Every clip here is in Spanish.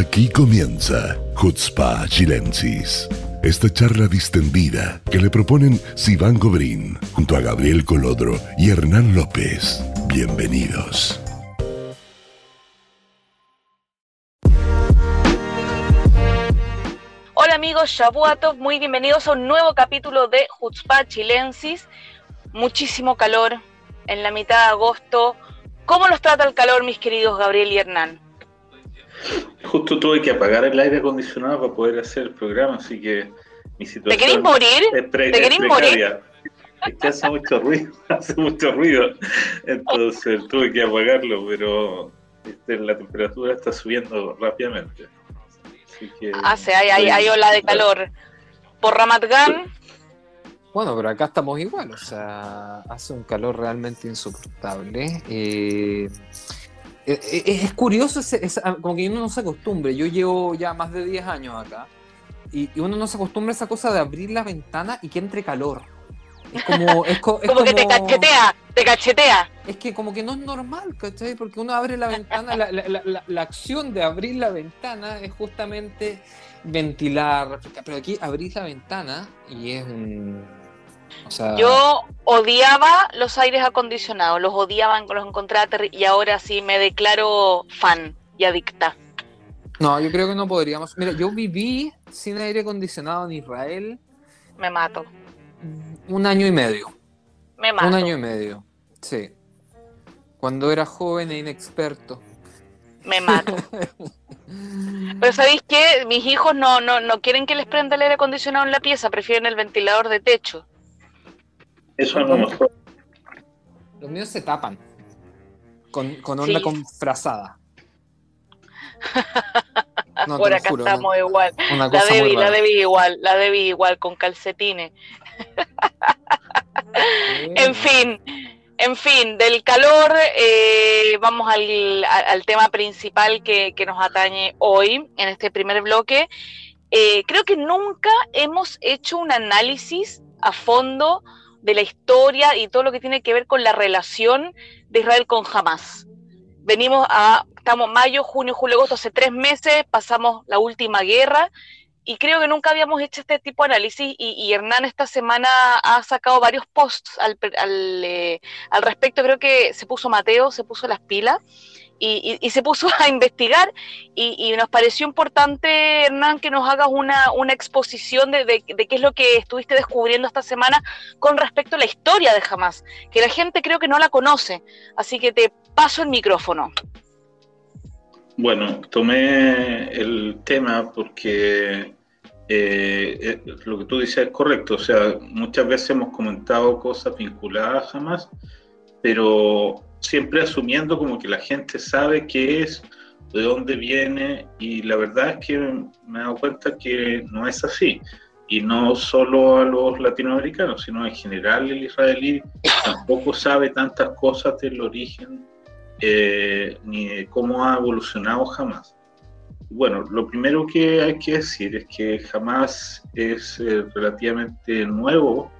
Aquí comienza Hutzpa Chilensis. Esta charla distendida que le proponen Sivan Gobrín junto a Gabriel Colodro y Hernán López. Bienvenidos. Hola amigos Shabuatov, muy bienvenidos a un nuevo capítulo de Hutzpa Chilensis. Muchísimo calor en la mitad de agosto. ¿Cómo los trata el calor, mis queridos Gabriel y Hernán? Justo tuve que apagar el aire acondicionado para poder hacer el programa, así que mi situación. ¿Te querés morir? Es pre- ¿Te es querés morir? precaria. Es que hace mucho ruido, hace mucho ruido. Entonces tuve que apagarlo, pero este, la temperatura está subiendo rápidamente. Así que Hace, hay, hay, hay ola de calor. Por Ramat Gan, Bueno, pero acá estamos igual, o sea, hace un calor realmente insoportable. Eh, es curioso, ese- esa- como que uno no se acostumbre. Yo llevo ya más de 10 años acá y, y uno no se acostumbra a esa cosa de abrir la ventana y que entre calor. Es como, es co- es como que te cachetea, te cachetea. es que como que no es normal, ¿cachai? Porque uno abre la ventana, la, la- la- la- la acción de abrir la ventana es justamente ventilar, refrescar. Pero aquí abrís la ventana y es un... O sea, Yo odiaba los aires acondicionados, los odiaba, los encontraba y ahora sí me declaro fan y adicta. No, yo creo que no podríamos. Mira, yo viví sin aire acondicionado en Israel Me mato, un año y medio. me mato. Un año y medio, sí. Cuando era joven e inexperto. Me mato. Pero ¿sabéis qué? Mis hijos no, no, no quieren que les prenda el aire acondicionado en la pieza, prefieren el ventilador de techo. Eso es lo mejor. Los míos se tapan. Con, con onda Sí. con frazada. No, Por acá juro, estamos igual. Una La Debbie, la. Debbie igual, la Debbie igual, con calcetines. En fin, en fin, del calor eh, vamos al, al tema principal que, que nos atañe hoy en este primer bloque. Eh, creo que nunca hemos hecho un análisis a fondo de la historia y todo lo que tiene que ver con la relación de Israel con Hamas. Venimos a, estamos mayo, junio, julio, agosto, hace tres meses, pasamos la última guerra y creo que nunca habíamos hecho este tipo de análisis y, Hernán esta semana ha sacado varios posts al, al, eh, al respecto, creo que se puso Mateo, se puso las pilas y, se puso a investigar y, nos pareció importante, Hernán, que nos hagas una, una exposición de, de- de qué es lo que estuviste descubriendo esta semana con respecto a la historia de Hamas, que la gente creo que no la conoce, así que te paso el micrófono. Bueno, tomé el tema porque eh, eh, lo que tú dices es correcto. O sea, muchas veces hemos comentado cosas vinculadas a Hamas, pero siempre asumiendo como que la gente sabe qué es, de dónde viene, y la verdad es que me he dado cuenta que no es así. Y no solo a los latinoamericanos, sino en general el israelí tampoco sabe tantas cosas del origen eh, ni de cómo ha evolucionado jamás. Bueno, lo primero que hay que decir es que jamás es eh, relativamente nuevo,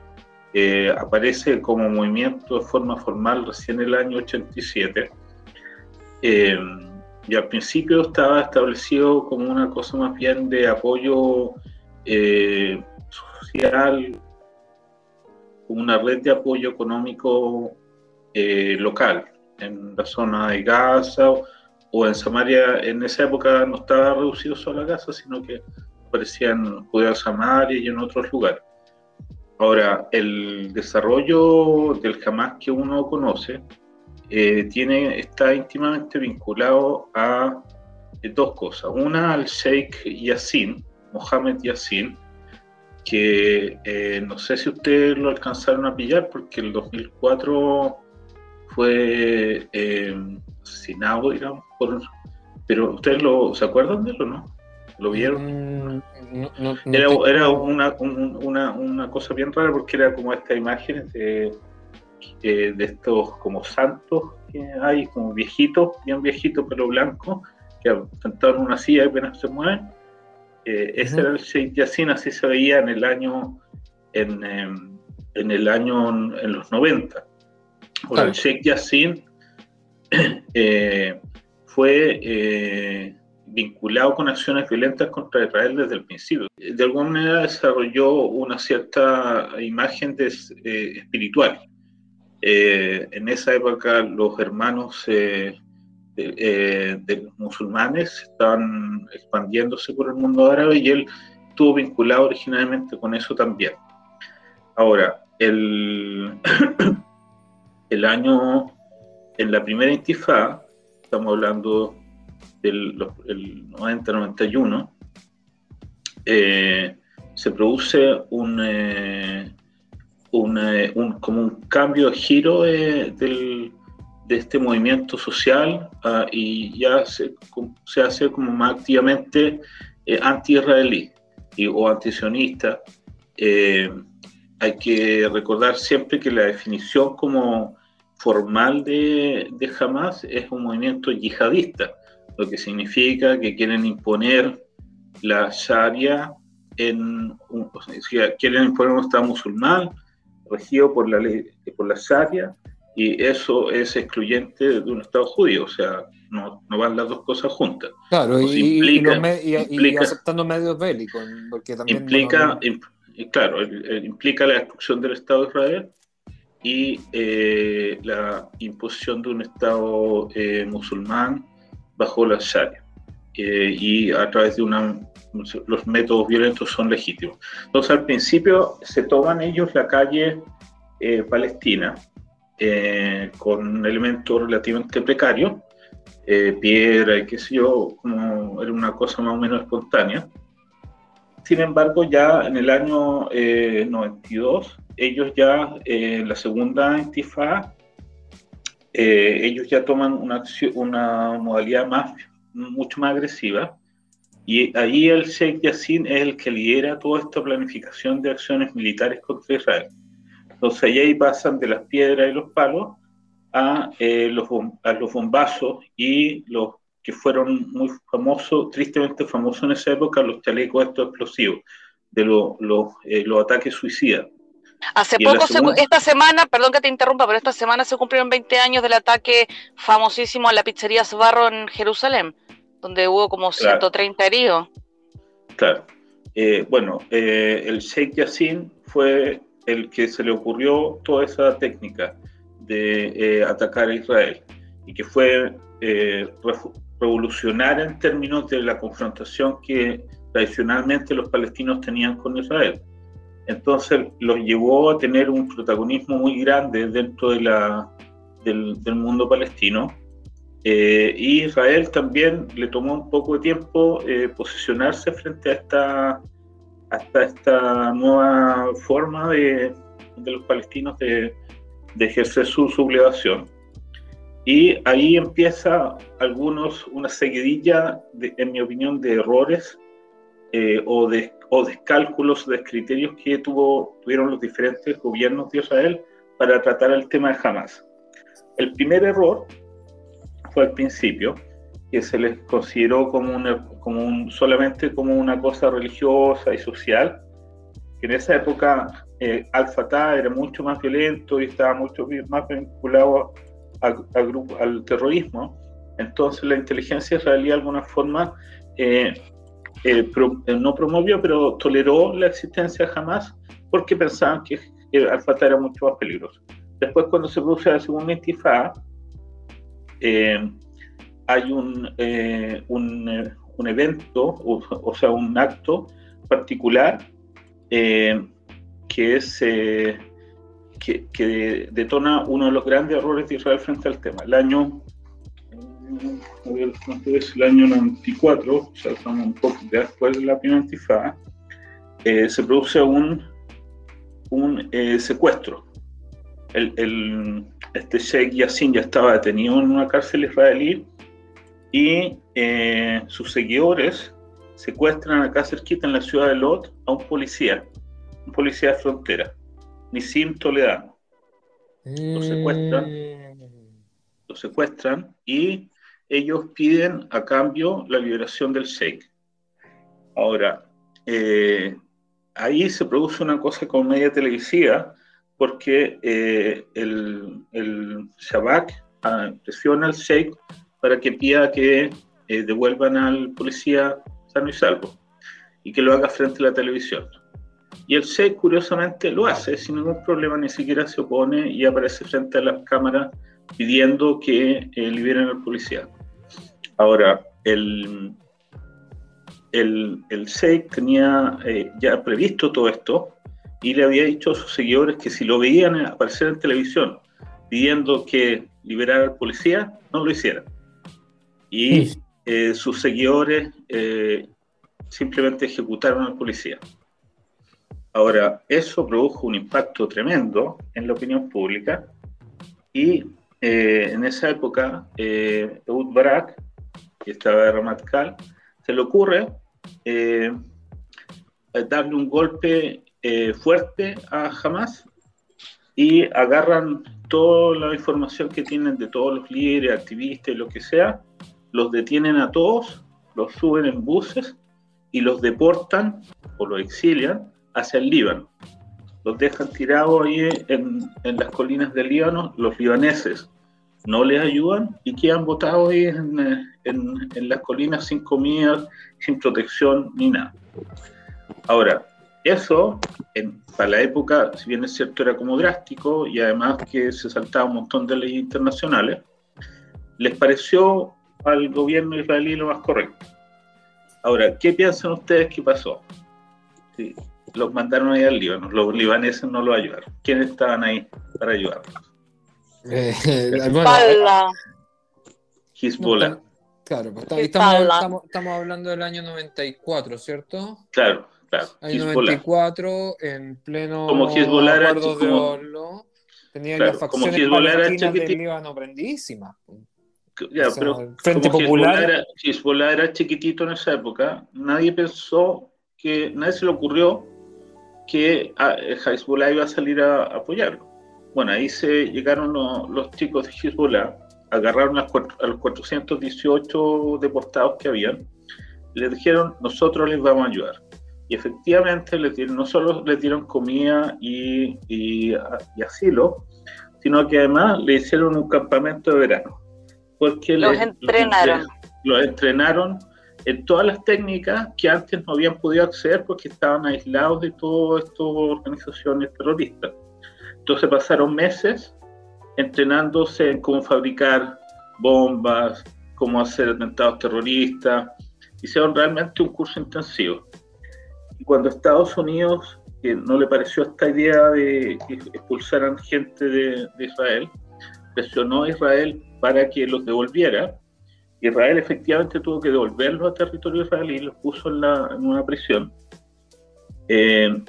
aparece como movimiento de forma formal recién en el año 87, eh, y al principio estaba establecido como una cosa más bien de apoyo eh, social, como una red de apoyo económico eh, local en la zona de Gaza o, en Samaria. En esa época no estaba reducido solo a Gaza, sino que aparecían judíos en Samaria y en otros lugares. Ahora, el desarrollo del Hamas que uno conoce eh, tiene, está íntimamente vinculado a eh, dos cosas. Una, al Sheikh Yassin, Mohammed Yassin, que eh, no sé si ustedes lo alcanzaron a pillar porque el 2004 fue asesinado, digamos, por, pero ustedes lo, se acuerdan de él o no? ¿Lo vieron? Mm, no- no- no Era, te- era una, un- una, una cosa bien rara porque era como esta imagen de, de estos como santos que hay, como viejitos, bien viejitos, pelo blanco, que sentados en una silla y apenas se mueven. Eh, ese era el Sheikh Yassin, así se veía en el año, en, em, en el año, en los 90. Ahora, Claro. el Sheikh Yassin eh, fue eh, vinculado con acciones violentas contra Israel desde el principio. De alguna manera desarrolló una cierta imagen de, eh, espiritual. Eh, en esa época los hermanos de, los musulmanes estaban expandiéndose por el mundo árabe y él estuvo vinculado originalmente con eso también. Ahora, el, el año, en la primera intifada, estamos hablando del 90-91, eh, se produce un, eh, eh, un, como un cambio de giro del, de este movimiento social ah, y ya se, se, hace como más activamente anti-israelí o antisionista. hay que recordar siempre que la definición como formal de, de Hamas es un movimiento yihadista, lo que significa que quieren imponer la Sharia en un, quieren imponer un Estado musulmán regido por la ley, por la Sharia, y eso es excluyente de un Estado judío, o sea, no, no van las dos cosas juntas. Claro, y, implica, y, aceptando medios bélicos, porque también... Implica, claro, implica la destrucción del Estado de Israel y eh, la imposición de un Estado eh, musulmán bajo la Sharia. Eh, y a través de una, los métodos violentos son legítimos. Entonces, al principio se toman ellos la calle palestina con elementos relativamente precarios, piedra y qué sé yo, como era una cosa más o menos espontánea. Sin embargo, ya en el año 92 ellos ya, eh, en la segunda intifada, eh, ellos ya toman una, una modalidad más, mucho más agresiva, y ahí el Sheikh Yassin es el que lidera toda esta planificación de acciones militares contra Israel. Entonces ahí pasan de las piedras y los palos a, eh, los, a los bombazos y los que fueron muy famosos, tristemente famosos en esa época, los chalecos estos explosivos, de los, los ataques suicidas. Hace poco, esta semana, perdón que te interrumpa, pero esta semana se cumplieron 20 años del ataque famosísimo a la pizzería Sbarro en Jerusalén, donde hubo como 130 heridos. Claro. Eh, bueno, eh, el Sheikh Yassin fue el que se le ocurrió toda esa técnica de eh, atacar a Israel y que fue revolucionaria en términos de la confrontación que tradicionalmente los palestinos tenían con Israel entonces los llevó a tener un protagonismo muy grande dentro de la, del, mundo palestino. Eh, y Israel también le tomó un poco de tiempo eh, posicionarse frente a esta, hasta esta nueva forma de, de los palestinos de, ejercer su sublevación. Y ahí empieza algunos, una seguidilla, en mi opinión, de errores eh, o de o de cálculos, de criterios que tuvo, tuvieron los diferentes gobiernos de Israel para tratar el tema de Hamas. El primer error fue al principio, que se les consideró como, como un, solamente como una cosa religiosa y social, que en esa época eh, Al-Fatah era mucho más violento y estaba mucho más vinculado al terrorismo. Entonces la inteligencia israelí de alguna forma eh, eh, eh, no promovió, pero toleró la existencia jamás porque pensaban que Al-Fatah era mucho más peligroso. Después, cuando se produce la segunda intifada, eh, hay un, un, evento, o, sea, un acto particular que es que, que, detona uno de los grandes errores de Israel frente al tema. El año el año 94, o sea, estamos un poco después de la primera intifada, eh, se produce un, un eh, secuestro. El, el, este Sheikh Yassin ya estaba detenido en una cárcel israelí y eh, sus seguidores secuestran acá cerquita en la ciudad de Lot a un policía, un policía de frontera, Nisim Toledano. Lo secuestran, lo secuestran y ellos piden a cambio la liberación del Sheikh. Ahora, eh, ahí se produce una cosa con media televisiva porque eh, el, el Shabak ah, presiona al Sheikh para que pida que eh, devuelvan al policía sano y salvo y que lo haga frente a la televisión. Y el SEC, curiosamente, lo hace sin ningún problema, ni siquiera se opone y aparece frente a las cámaras pidiendo que eh, liberen al policía. Ahora, el, el, el SEC tenía eh, ya previsto todo esto y le había dicho a sus seguidores que si lo veían aparecer en televisión pidiendo que liberara al policía, no lo hicieran. Y eh, sus seguidores eh, simplemente ejecutaron al policía. Ahora, eso produjo un impacto tremendo en la opinión pública y eh, en esa época, eh, Ehud Barak, que estaba de Ramatcal, se le ocurre darle un golpe fuerte a Hamas y agarran toda la información que tienen de todos los líderes, activistas lo que sea, los detienen a todos, los suben en buses y los deportan o los exilian hacia el Líbano. Los dejan tirados ahí en, en las colinas del Líbano, los libaneses no les ayudan y quedan botados ahí en, en, en las colinas sin comida, sin protección ni nada. Ahora, eso, para la época, si bien es cierto, era como drástico y además que se saltaba un montón de leyes internacionales, les pareció al gobierno israelí lo más correcto. Ahora, ¿qué piensan ustedes que pasó? Sí, los mandaron ahí al Líbano, los libaneses no lo ayudaron. ¿Quiénes estaban ahí para ayudarlos? Eh, Espalda. Hezbollah. no, claro, pues, ¿Qué estamos, estamos, estamos hablando del año 94, ¿cierto? Claro, claro. Año Hezbollah. 94, en pleno Como Hezbollah era acuerdos de como- Oslo, tenía Claro, las como facciones era palestinas del chiquitito. Líbano prendidísimas. Ya, O sea, pero Frente como Popular- Hezbollah era, Hezbollah era chiquitito en esa época, nadie pensó que, nadie se le ocurrió que ah, Hezbollah iba a salir a, apoyarlo. Bueno, ahí se llegaron los, los chicos de Hezbollah, agarraron a, a los 418 deportados que habían, y les dijeron, nosotros les vamos a ayudar. Y efectivamente les dieron, no solo les dieron comida y, y- y asilo, sino que además le hicieron un campamento de verano. Porque Los les- entrenaron. les- los entrenaron en todas las técnicas que antes no habían podido acceder porque estaban aislados de todas estas organizaciones terroristas. Entonces pasaron meses entrenándose en cómo fabricar bombas, cómo hacer atentados terroristas. Hicieron realmente un curso intensivo. Y cuando Estados Unidos, que no le pareció esta idea de que expulsaran gente de, Israel, presionó a Israel para que los devolviera, Israel efectivamente tuvo que devolverlos a territorio israelí y los puso en una prisión. Eh,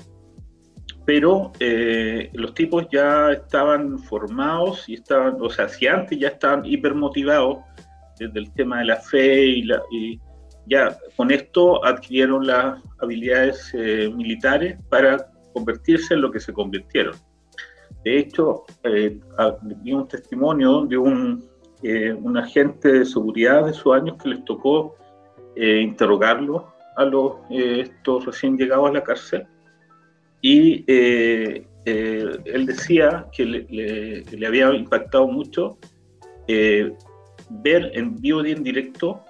pero eh, los tipos ya estaban formados y estaban, o sea, si antes ya estaban hipermotivados desde el tema de la fe y, ya con esto adquirieron las habilidades eh, militares para convertirse en lo que se convirtieron. De hecho, eh, un testimonio de un, eh, un agente de seguridad de sus años que les tocó eh, interrogarlo a los eh, estos recién llegados a la cárcel y eh, eh, él decía que le, le- le había impactado mucho eh, ver en vivo y en directo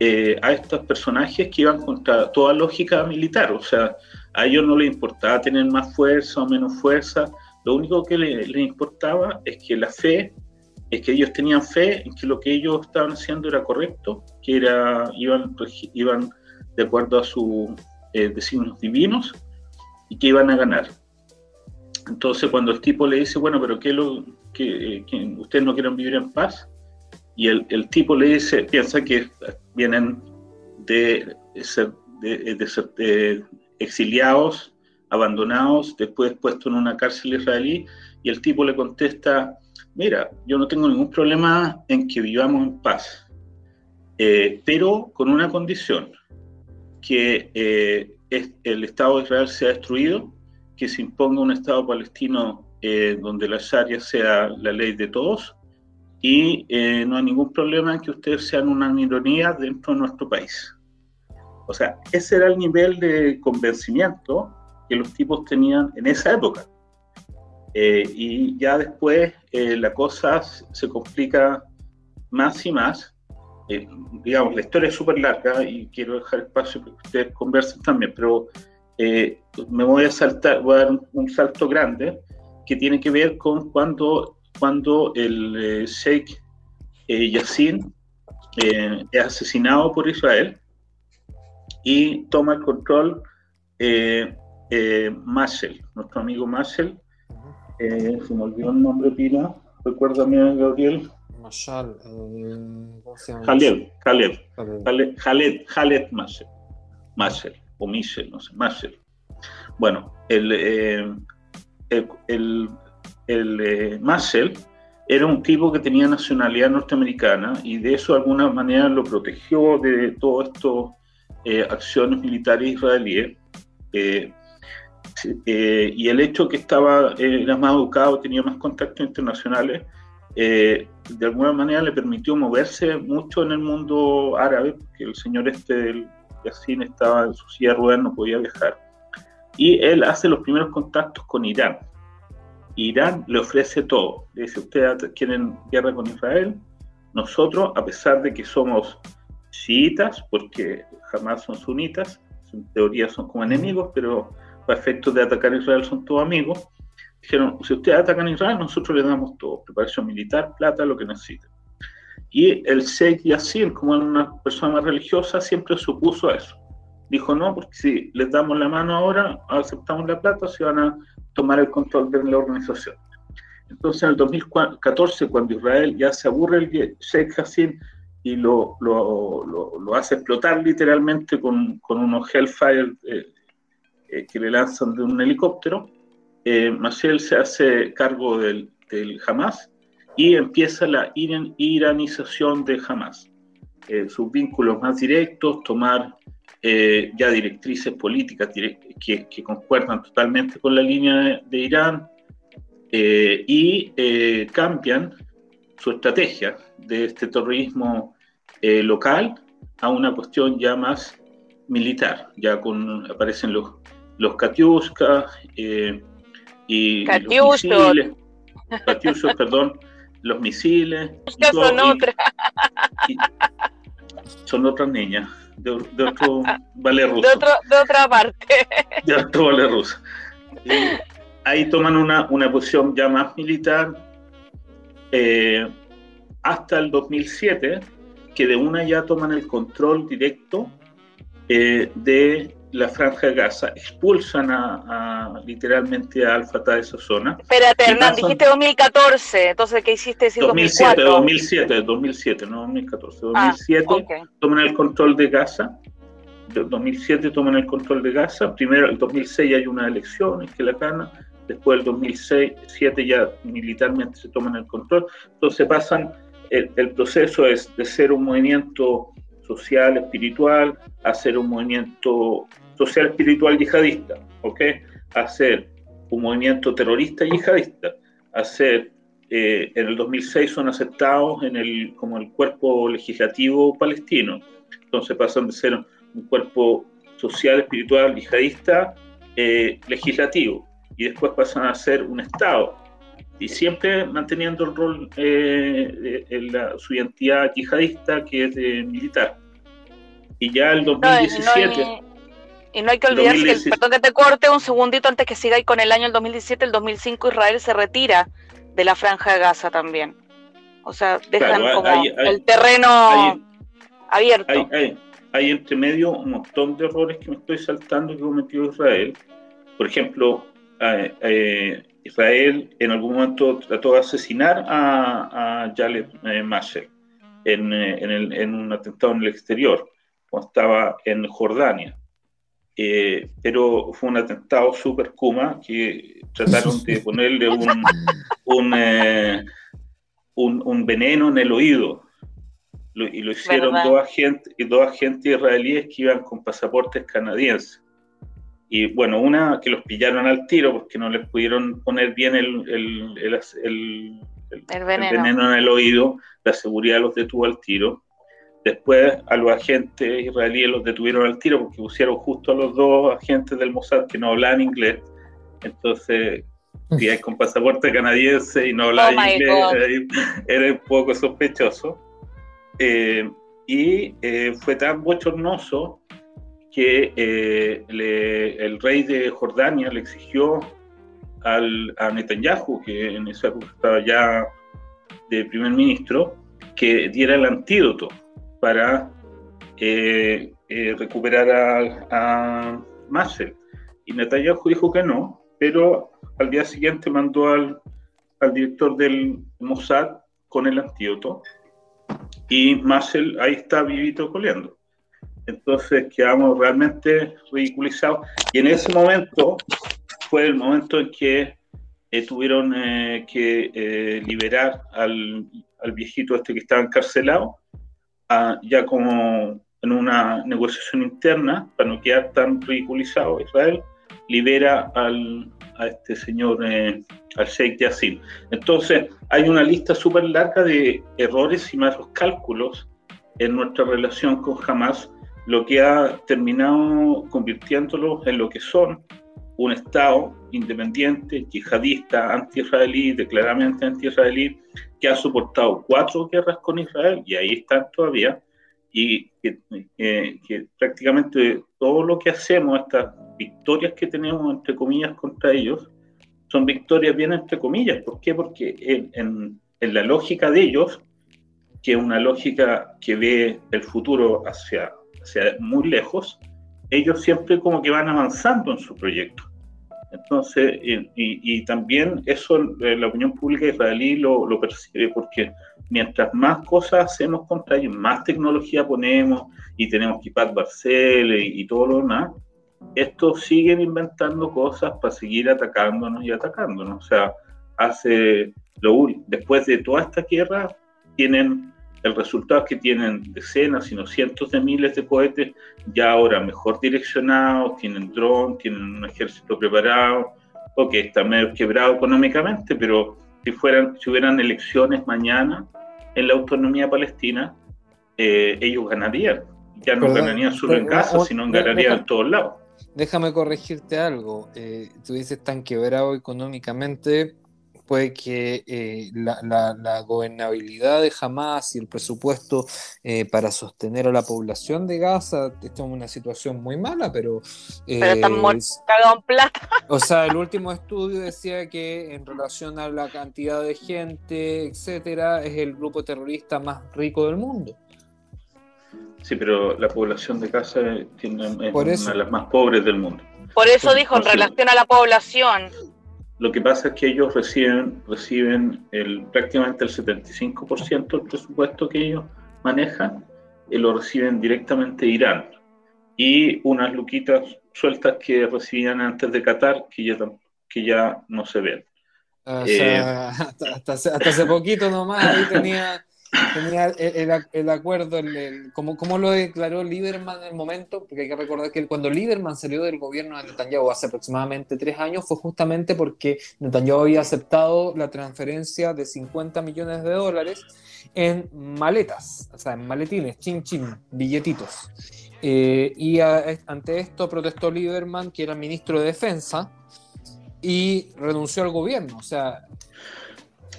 eh, a estos personajes que iban contra toda lógica militar, o sea, a ellos no les importaba tener más fuerza o menos fuerza, lo único que le- les importaba es que la fe, es que ellos tenían fe en que lo que ellos estaban haciendo era correcto, que era, iban, iban de acuerdo a sus eh, designios divinos y que iban a ganar. Entonces cuando el tipo le dice, bueno, pero ¿qué lo, que, eh, ustedes no quieren vivir en paz? Y el, el tipo le dice, piensa que vienen de ser, de, de ser eh, exiliados, abandonados, después puestos en una cárcel israelí, y el tipo le contesta, mira, yo no tengo ningún problema en que vivamos en paz, eh, pero con una condición, que eh, el Estado de Israel sea destruido, que se imponga un Estado palestino eh, donde la Sharia sea la ley de todos, y eh, no hay ningún problema en que ustedes sean una minoría dentro de nuestro país. O sea, ese era el nivel de convencimiento que los tipos tenían en esa época. Eh, y ya después eh, la cosa se complica más y más eh, digamos, la historia es súper larga y quiero dejar espacio para que ustedes conversen también, pero eh, me voy a saltar, voy a dar un, salto grande que tiene que ver con cuando, cuando el eh, Sheikh Yassin es asesinado por Israel y toma el control eh, nuestro amigo Marshall, se me olvidó el nombre, Pina, recuérdame, Gabriel. Mashal, eh, ¿cómo se llama? Khaled, Khaled, Khaled, Khaled, Marshall, o Michel, no sé, Marshall. Bueno, el, eh, el, el, el eh, era un tipo que tenía nacionalidad norteamericana y de eso de alguna manera lo protegió de todas estas eh, acciones militares israelíes. Eh, y el hecho que estaba, era más educado, tenía más contactos internacionales, eh, de alguna manera le permitió moverse mucho en el mundo árabe, porque el señor este del Yassin estaba en su silla de ruedas, no podía viajar. Y él hace los primeros contactos con Irán. Irán le ofrece todo. Le dice, ustedes quieren guerra con Israel, nosotros, a pesar de que somos chiitas, porque jamás son sunitas, en teoría son como enemigos, pero para efectos de atacar a Israel son todos amigos, dijeron, si ustedes atacan a Israel, nosotros les damos todo, preparación militar, plata, lo que necesiten. Y el Sheikh Yassin, como era una persona más religiosa, siempre se opuso a eso. Dijo, no, porque si les damos la mano ahora, aceptamos la plata, se van a tomar el control de la organización. Entonces, en el 2014, cuando Israel ya se aburre el Sheikh Yassin y lo, lo, lo, hace explotar literalmente con, con unos Hellfire eh, eh, que le lanzan de un helicóptero, eh, se hace cargo del, del, Hamas y empieza la iranización de Hamas. Eh, sus vínculos más directos, tomar eh, ya directrices políticas que, que, concuerdan totalmente con la línea de, Irán y cambian su estrategia de este terrorismo local a una cuestión ya más militar. Ya con, aparecen los, los y los misiles, perdón, los misiles. son otras. son otras niñas, de, otro vale ruso. De, otra parte. De otro vale ruso. ahí toman una, una posición ya más militar eh, hasta el 2007, que de una ya toman el control directo eh, de la franja de Gaza, expulsan a, literalmente a Al-Fatah de esa zona. Espérate, Hernán, dijiste 2014, entonces ¿qué hiciste? 2007, 2007, 2007, no 2014, 2007 ah, toman el control de Gaza, 2007 toman el control de Gaza, primero el 2006 hay una elección que la gana, después el 2007 ya militarmente se toman el control, entonces pasan, el, el proceso es de ser un movimiento social, espiritual, hacer un movimiento social espiritual yihadista, ¿ok? Hacer un movimiento terrorista yihadista, hacer, eh, en el 2006 son aceptados en el, como el cuerpo legislativo palestino, entonces pasan de ser un cuerpo social, espiritual, yihadista, eh, legislativo, y después pasan a ser un Estado, y siempre manteniendo el rol, eh, la, su identidad yihadista, que es militar. Y ya el 2017... Y no hay que olvidar que, perdón que te corte un segundito antes que siga y con el año el 2017, el 2005 Israel se retira de la franja de Gaza también. O sea, dejan como el terreno abierto. Hay, hay, entre medio un montón de errores que me estoy saltando que cometió Israel. Por ejemplo, Israel en algún momento trató de asesinar a, a Jalet eh, en, eh, en, en un atentado en el exterior, cuando estaba en Jordania eh, pero fue un atentado súper Kuma que trataron de ponerle un, un, eh, un, un, veneno en el oído. y lo hicieron dos agentes, dos agentes israelíes que iban con pasaportes canadienses. Y bueno, una que los pillaron al tiro porque no les pudieron poner bien el, el, el, el veneno en el oído, la seguridad los detuvo al tiro Después a los agentes israelíes los detuvieron al tiro porque pusieron justo a los dos agentes del Mossad que no hablaban inglés. Entonces, si hay con pasaporte canadiense y no hablaban oh inglés, era un poco sospechoso. Eh, y eh, fue tan bochornoso que eh, el rey de Jordania le exigió al, a Netanyahu, que en esa época estaba ya de primer ministro, que diera el antídoto para eh, recuperar a, a Y Netanyahu dijo que no, pero al día siguiente mandó al, al director del Mossad con el antídoto. Y Marcel ahí está vivito coleando. Entonces quedamos realmente ridiculizados. Y en ese momento fue el momento en que eh, tuvieron eh, que eh, liberar al, al, viejito este que estaba encarcelado, ah, ya como en una negociación interna, para no quedar tan ridiculizado Israel, libera al, a este señor, eh, al Sheikh Yassin. Entonces, hay una lista súper larga de errores y malos cálculos en nuestra relación con Hamas, lo que ha terminado convirtiéndolo en lo que son un Estado independiente, yihadista, anti-israelí, declaradamente anti-israelí, que ha soportado cuatro guerras con Israel y ahí están todavía, y que, prácticamente todo lo que hacemos, estas victorias que tenemos, entre comillas, contra ellos, son victorias bien entre comillas. ¿Por qué? Porque en, en, la lógica de ellos, que es una lógica que ve el futuro hacia, hacia muy lejos, ellos siempre como que van avanzando en su proyecto. Entonces, y, y, también eso eh, la opinión pública israelí lo, lo, percibe porque mientras más cosas hacemos contra ellos, más tecnología ponemos y tenemos que Barcel y, y todo lo demás, estos siguen inventando cosas para seguir atacándonos y atacándonos. O sea, hace lo después de toda esta guerra, tienen el resultado que tienen decenas, sino cientos de miles de cohetes, ya ahora mejor direccionados, tienen drones, tienen un ejército preparado, ok, está medio quebrado económicamente, pero si, fueran, si hubieran elecciones mañana en la autonomía palestina, eh, ellos ganarían. Ya no ganarían solo en casa, sino ganarían en todos lados. Déjame corregirte algo. Eh, tú dices tan quebrado económicamente, puede que eh, la, gobernabilidad de Hamas y el presupuesto eh, para sostener a la población de Gaza estamos en una situación muy mala, pero... pero están cagados en plata. O sea, el último estudio decía que en relación a la cantidad de gente, etcétera, es el grupo terrorista más rico del mundo. Sí, pero la población de Gaza tiene, es una de las más pobres del mundo. Por eso dijo, en relación a la población. Lo que pasa es que ellos reciben, reciben el, prácticamente el 75% del presupuesto que ellos manejan, y lo reciben directamente de Irán. Y unas luquitas sueltas que recibían antes de Qatar, que ya, que ya no se ven. Eh, hasta, hasta, hace poquito nomás ahí tenía tenía el, acuerdo, el, como, como, lo declaró Lieberman en el momento, porque hay que recordar que cuando Lieberman salió del gobierno de Netanyahu hace aproximadamente tres años, fue justamente porque Netanyahu había aceptado la transferencia de 50 millones de dólares en maletas, o sea, en maletines, chin chin, billetitos. Eh, y ante esto protestó Lieberman, que era ministro de Defensa, y renunció al gobierno. O sea,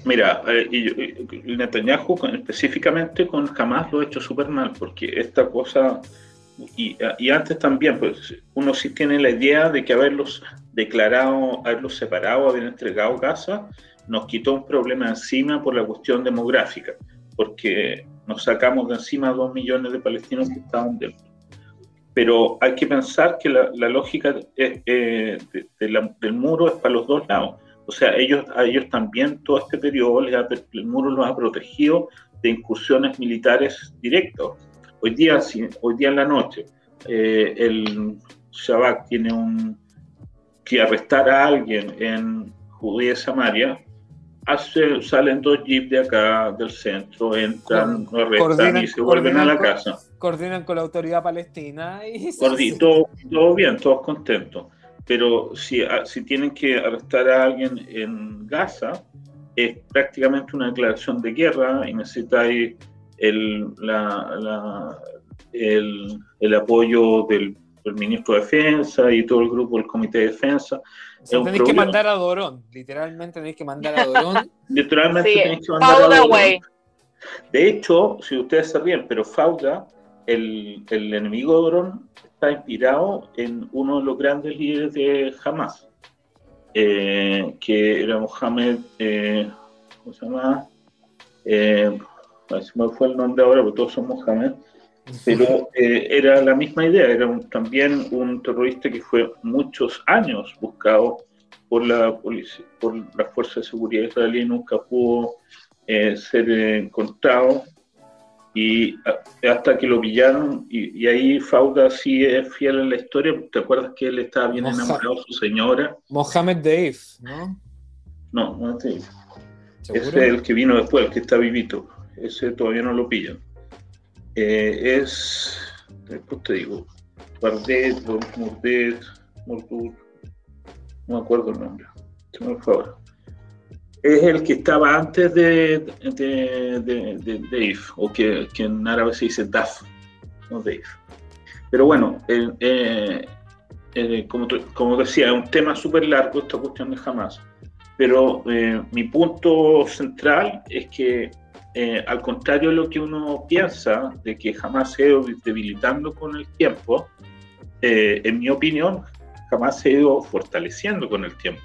Mira, eh, y, Netanyahu específicamente con Hamas lo ha hecho súper mal, porque esta cosa, y, antes también, pues uno sí tiene la idea de que haberlos declarado, haberlos separado, haber entregado Gaza, nos quitó un problema encima por la cuestión demográfica, porque nos sacamos de encima dos millones de palestinos que estaban dentro. Pero hay que pensar que la, lógica eh, del muro es para los dos lados o sea, ellos, a ellos también todo este periodo el muro los ha protegido de incursiones militares directas. Hoy día, hoy día en la noche, eh, el Shabak tiene un que arrestar a alguien en Judía y Samaria, hace, salen dos jeeps de acá del centro, entran, arrestan y se vuelven a la casa. Coordinan con la autoridad palestina y todo, todo bien, todos contentos pero si, ah, si tienen que arrestar a alguien en Gaza, es prácticamente una declaración de guerra y necesitáis el, la, el, el, apoyo del, ministro de Defensa y todo el grupo del Comité de Defensa. O tenéis que mandar a Dorón, literalmente tenéis que mandar a Dorón. literalmente tenéis que mandar a Dorón. De hecho, si ustedes se ríen, pero Fauda, el, el enemigo de Orón, inspirado en uno de los grandes líderes de Hamas, eh, que era Mohamed, eh, ¿cómo se llama? Eh, me fue el nombre ahora, porque todos son Mohamed, pero eh, era la misma idea, era también un terrorista que fue muchos años buscado por la policía, por la fuerza de seguridad israelí, nunca pudo eh, ser encontrado y hasta que lo pillaron y, ahí Fauda sí es fiel en la historia, ¿te acuerdas que él estaba bien enamorado de su señora? Mohamed Dave, ¿no? No, no es Dave. Ese es el que vino después, el que está vivito. Ese todavía no lo pillan. Eh, es, después te digo, Bardet, Mordet, Mordur, no me acuerdo el nombre, se me fue ahora. Es el que estaba antes de, de, de, Dave, o que, que, en árabe se dice Daf, no Dave. Pero bueno, eh, eh, como, como, decía, es un tema súper largo esta cuestión de jamás. Pero mi punto central es que eh, al contrario de lo que uno piensa, de que jamás se ha ido debilitando con el tiempo, eh, en mi opinión, jamás se ha ido fortaleciendo con el tiempo.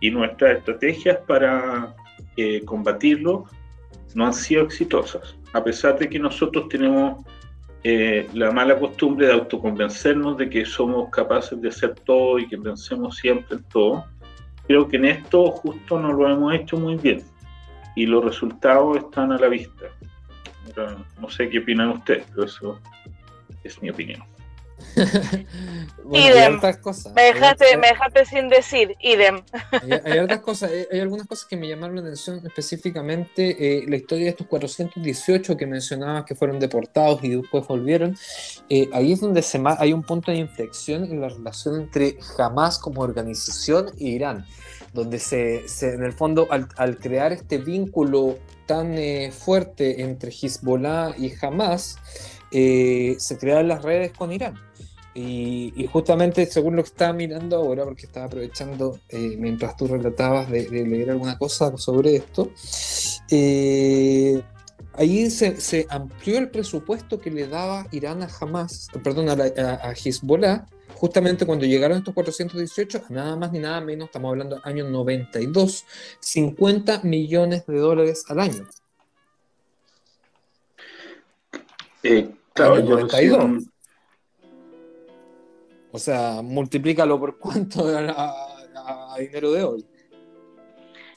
Y nuestras estrategias para eh, combatirlo no han sido exitosas, a pesar de que nosotros tenemos la mala costumbre de autoconvencernos de que somos capaces de hacer todo y que pensemos siempre en todo. Creo que en esto justo no lo hemos hecho muy bien y los resultados están a la vista. no sé qué opinan ustedes, pero eso es mi opinión. idem. Me dejaste, me dejaste sin decir, idem. Hay, otras cosas, hay, algunas cosas que me llamaron la atención específicamente. Eh, la historia de estos 418 que mencionabas que fueron deportados y después volvieron. Eh, ahí es donde se hay un punto de inflexión en la relación entre Hamas como organización e Irán donde se, en el fondo al, crear este vínculo tan eh, fuerte entre Hezbollah y Hamas, eh, se crearon las redes con Irán. Y, justamente según lo que estaba mirando ahora, porque estaba aprovechando eh, mientras tú relatabas de, leer alguna cosa sobre esto, ahí se, amplió el presupuesto que le daba Irán a Hamas, perdón, a, a, a Hezbollah justamente cuando llegaron estos 418, nada más ni nada menos, estamos hablando del año 92, 50 millones de dólares al año. Eh, claro, 92. O sea, multiplícalo por cuánto a dinero de hoy.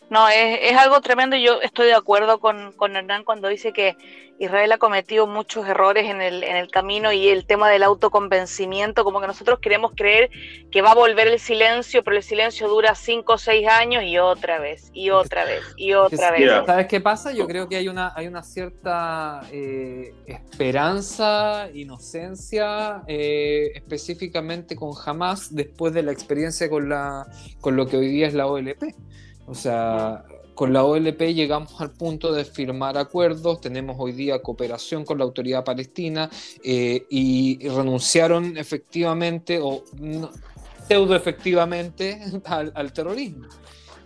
No, es, es, algo tremendo y yo estoy de acuerdo con, con, Hernán cuando dice que Israel ha cometido muchos errores en el, en el camino y el tema del autoconvencimiento, como que nosotros queremos creer que va a volver el silencio, pero el silencio dura cinco o seis años y otra vez, y otra vez, y otra vez. ¿Sabes qué pasa? Yo creo que hay una, hay una cierta eh, esperanza, inocencia, eh, específicamente con Hamas después de la experiencia con, la, con lo que hoy día es la OLP. O sea, con la OLP llegamos al punto de firmar acuerdos, tenemos hoy día cooperación con la autoridad palestina eh, y, renunciaron efectivamente o pseudo efectivamente al, terrorismo.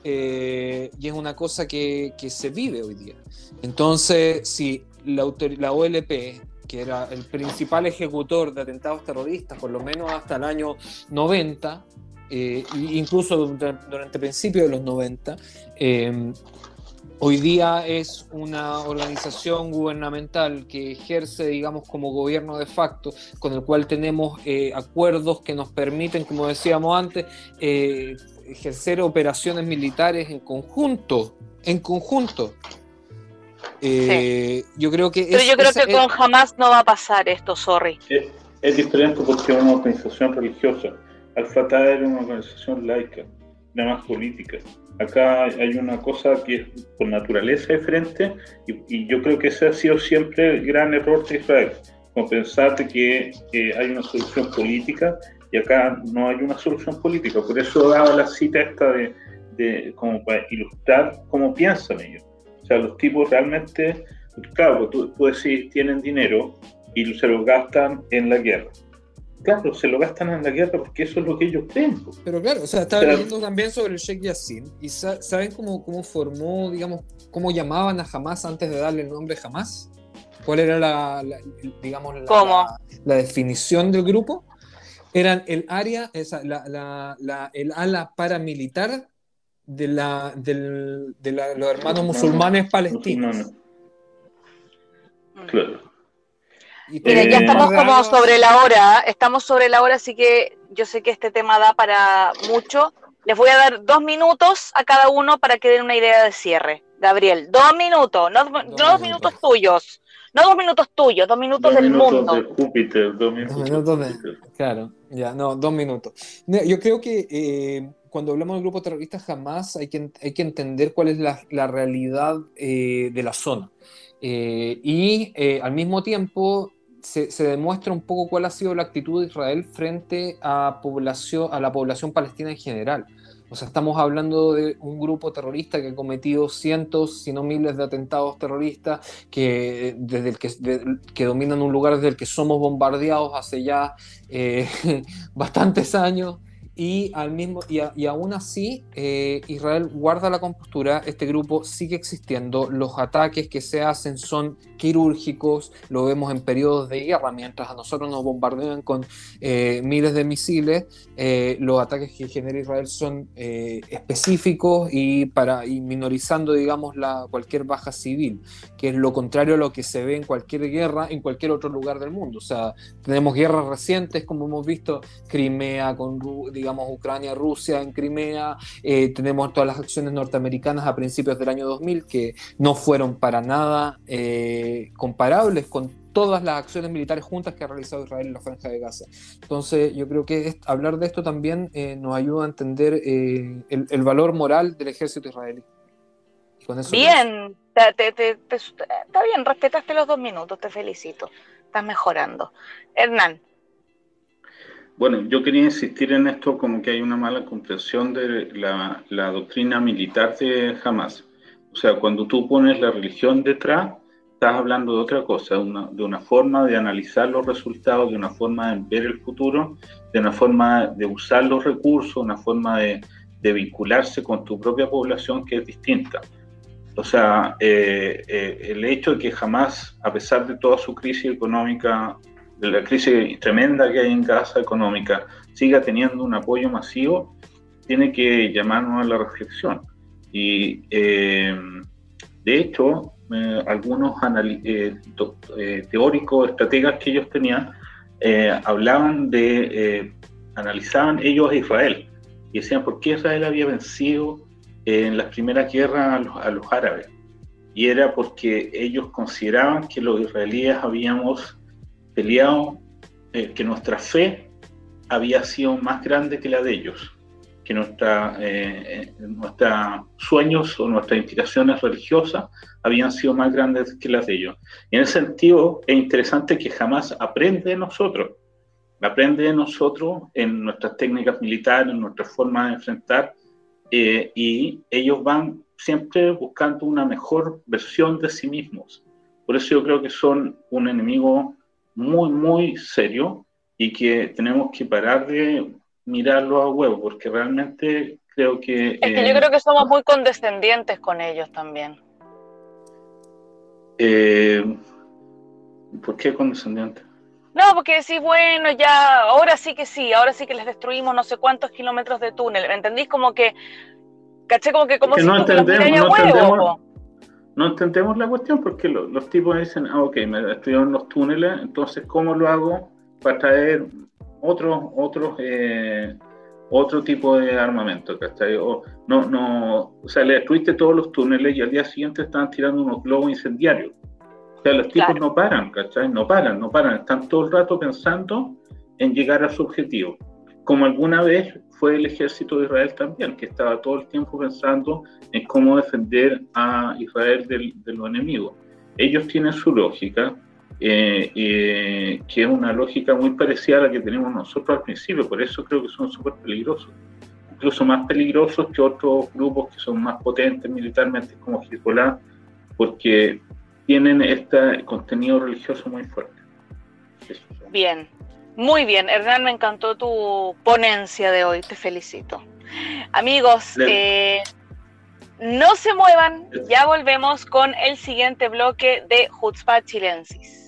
Eh, y es una cosa que, se vive hoy día. Entonces, si la, la OLP que era el principal ejecutor de atentados terroristas, por lo menos hasta el año 90, eh, incluso durante, el principio de los 90, em, hoy día es una organización gubernamental que ejerce, digamos, como gobierno de facto, con el cual tenemos eh, acuerdos que nos permiten, como decíamos antes, eh, ejercer operaciones militares en conjunto, en conjunto. Yo creo que... Pero yo creo que con jamás no va a pasar esto, sorry. es diferente porque es una organización religiosa Al-Fatah era una organización laica, nada más política. Acá hay una cosa que es por naturaleza diferente y, yo creo que ese ha sido siempre el gran error de Israel, como pensar que, hay una solución política y acá no hay una solución política. Por eso daba la cita esta de, como para ilustrar cómo piensan ellos. O sea, los tipos realmente, claro, tú, tú decís, tienen dinero y se lo gastan en la guerra claro, se lo gastan en la guerra porque eso es lo que ellos creen. Pero claro, o sea, estaba leyendo también sobre el Sheikh Yassin y ¿saben cómo, cómo formó, digamos, cómo llamaban a Hamas antes de darle el nombre Hamas? ¿Cuál era la, digamos, la, la, definición del grupo? Eran el área, esa, el ala paramilitar de, la, del, de los hermanos musulmanes palestinos. Claro. Miren, ya estamos como sobre la hora, estamos sobre la hora, así que yo sé que este tema da para mucho. Les voy a dar dos minutos a cada uno para que den una idea de cierre. Gabriel, dos minutos, no dos, minutos. tuyos, no dos minutos tuyos, dos minutos del mundo. De Júpiter, dos minutos. de, claro, ya, no, dos minutos. Yo creo que eh, cuando hablamos del grupo terrorista jamás hay que, hay que entender cuál es la, la realidad eh, de la zona. Eh, y al mismo tiempo se, demuestra un poco cuál ha sido la actitud de Israel frente a, población, a la población palestina en general. O sea, estamos hablando de un grupo terrorista que ha cometido cientos, si no miles de atentados terroristas, que, desde el que, que dominan un lugar desde el que somos bombardeados hace ya eh, bastantes años y, al mismo, y, y aún así eh, Israel guarda la compostura, este grupo sigue existiendo, los ataques que se hacen son quirúrgicos, lo vemos en periodos de guerra, mientras a nosotros nos bombardean con eh, miles de misiles, eh, los ataques que genera Israel son específicos y, para, y minorizando, digamos, la, cualquier baja civil, que es lo contrario a lo que se ve en cualquier guerra en cualquier otro lugar del mundo. O sea, tenemos guerras recientes, como hemos visto, Crimea con digamos, Ucrania, Rusia en Crimea, eh, tenemos todas las acciones norteamericanas a principios del año 2000 que no fueron para nada eh, comparables con todas las acciones militares juntas que ha realizado Israel en la franja de Gaza. Entonces, yo creo que hablar de esto también eh, nos ayuda a entender el, valor moral del ejército israelí. bien, está bien, respetaste los dos minutos, te felicito. Estás mejorando. Hernán. Bueno, yo quería insistir en esto como que hay una mala comprensión de la, doctrina militar de Hamas. O sea, cuando tú pones la religión detrás, estás hablando de otra cosa, de una forma de analizar los resultados, de una forma de ver el futuro, de una forma de usar los recursos, una forma de, vincularse con tu propia población que es distinta. O sea, eh, eh, el hecho de que jamás, a pesar de toda su crisis económica, de la crisis tremenda que hay en Gaza económica siga teniendo un apoyo masivo, tiene que llamarnos a la reflexión. Y eh, de hecho, eh, algunos eh, teóricos, estrategas que ellos tenían, hablaban de, analizaban ellos a Israel y decían por qué Israel había vencido en las primeras guerras a los árabes. Y era porque ellos consideraban que los israelíes habíamos peleado eh, que nuestra fe había sido más grande que la de ellos, que nuestra, eh, nuestros sueños o nuestras inspiraciones religiosas habían sido más grandes que las de ellos. Y en ese sentido es interesante que jamás aprende de nosotros, aprende de nosotros en nuestras técnicas militares, en nuestra forma de enfrentar, eh, y ellos van siempre buscando una mejor versión de sí mismos. Por eso yo creo que son un enemigo muy, muy serio y que tenemos que parar de mirarlo a huevo, porque realmente creo que... Es que yo eh, creo que somos muy condescendientes con ellos también. Eh, ¿Por qué condescendientes? No, porque decís, bueno, ya, ahora sí que sí, ahora sí que les destruimos no sé cuántos kilómetros de túnel. ¿Me entendís? Como que, caché como que como si no entendemos, no entendemos, no entendemos la cuestión porque los tipos dicen, ah, ok, me destruyeron los túneles, entonces, ¿cómo lo hago para traer otro, otros, eh, otro tipo de armamento? O, no, no, o sea, le destruiste todos los túneles y al día siguiente estaban tirando unos globos incendiarios. O sea, los tipos no paran, ¿cachai? No paran, no paran, están todo el rato pensando en llegar a su objetivo. Como alguna vez fue el ejército de Israel también, que estaba todo el tiempo pensando en cómo defender a Israel de, los enemigos. Ellos tienen su lógica, eh, eh, que es una lógica muy parecida a la que tenemos nosotros al principio, por eso creo que son súper peligrosos, incluso más peligrosos que otros grupos que son más potentes militarmente como Hezbollah, porque tienen este contenido religioso muy fuerte. Bien, Muy bien, Hernán, me encantó tu ponencia de hoy, te felicito. Amigos, eh, no se muevan, ya volvemos con el siguiente bloque de Jutzpah Chilensis.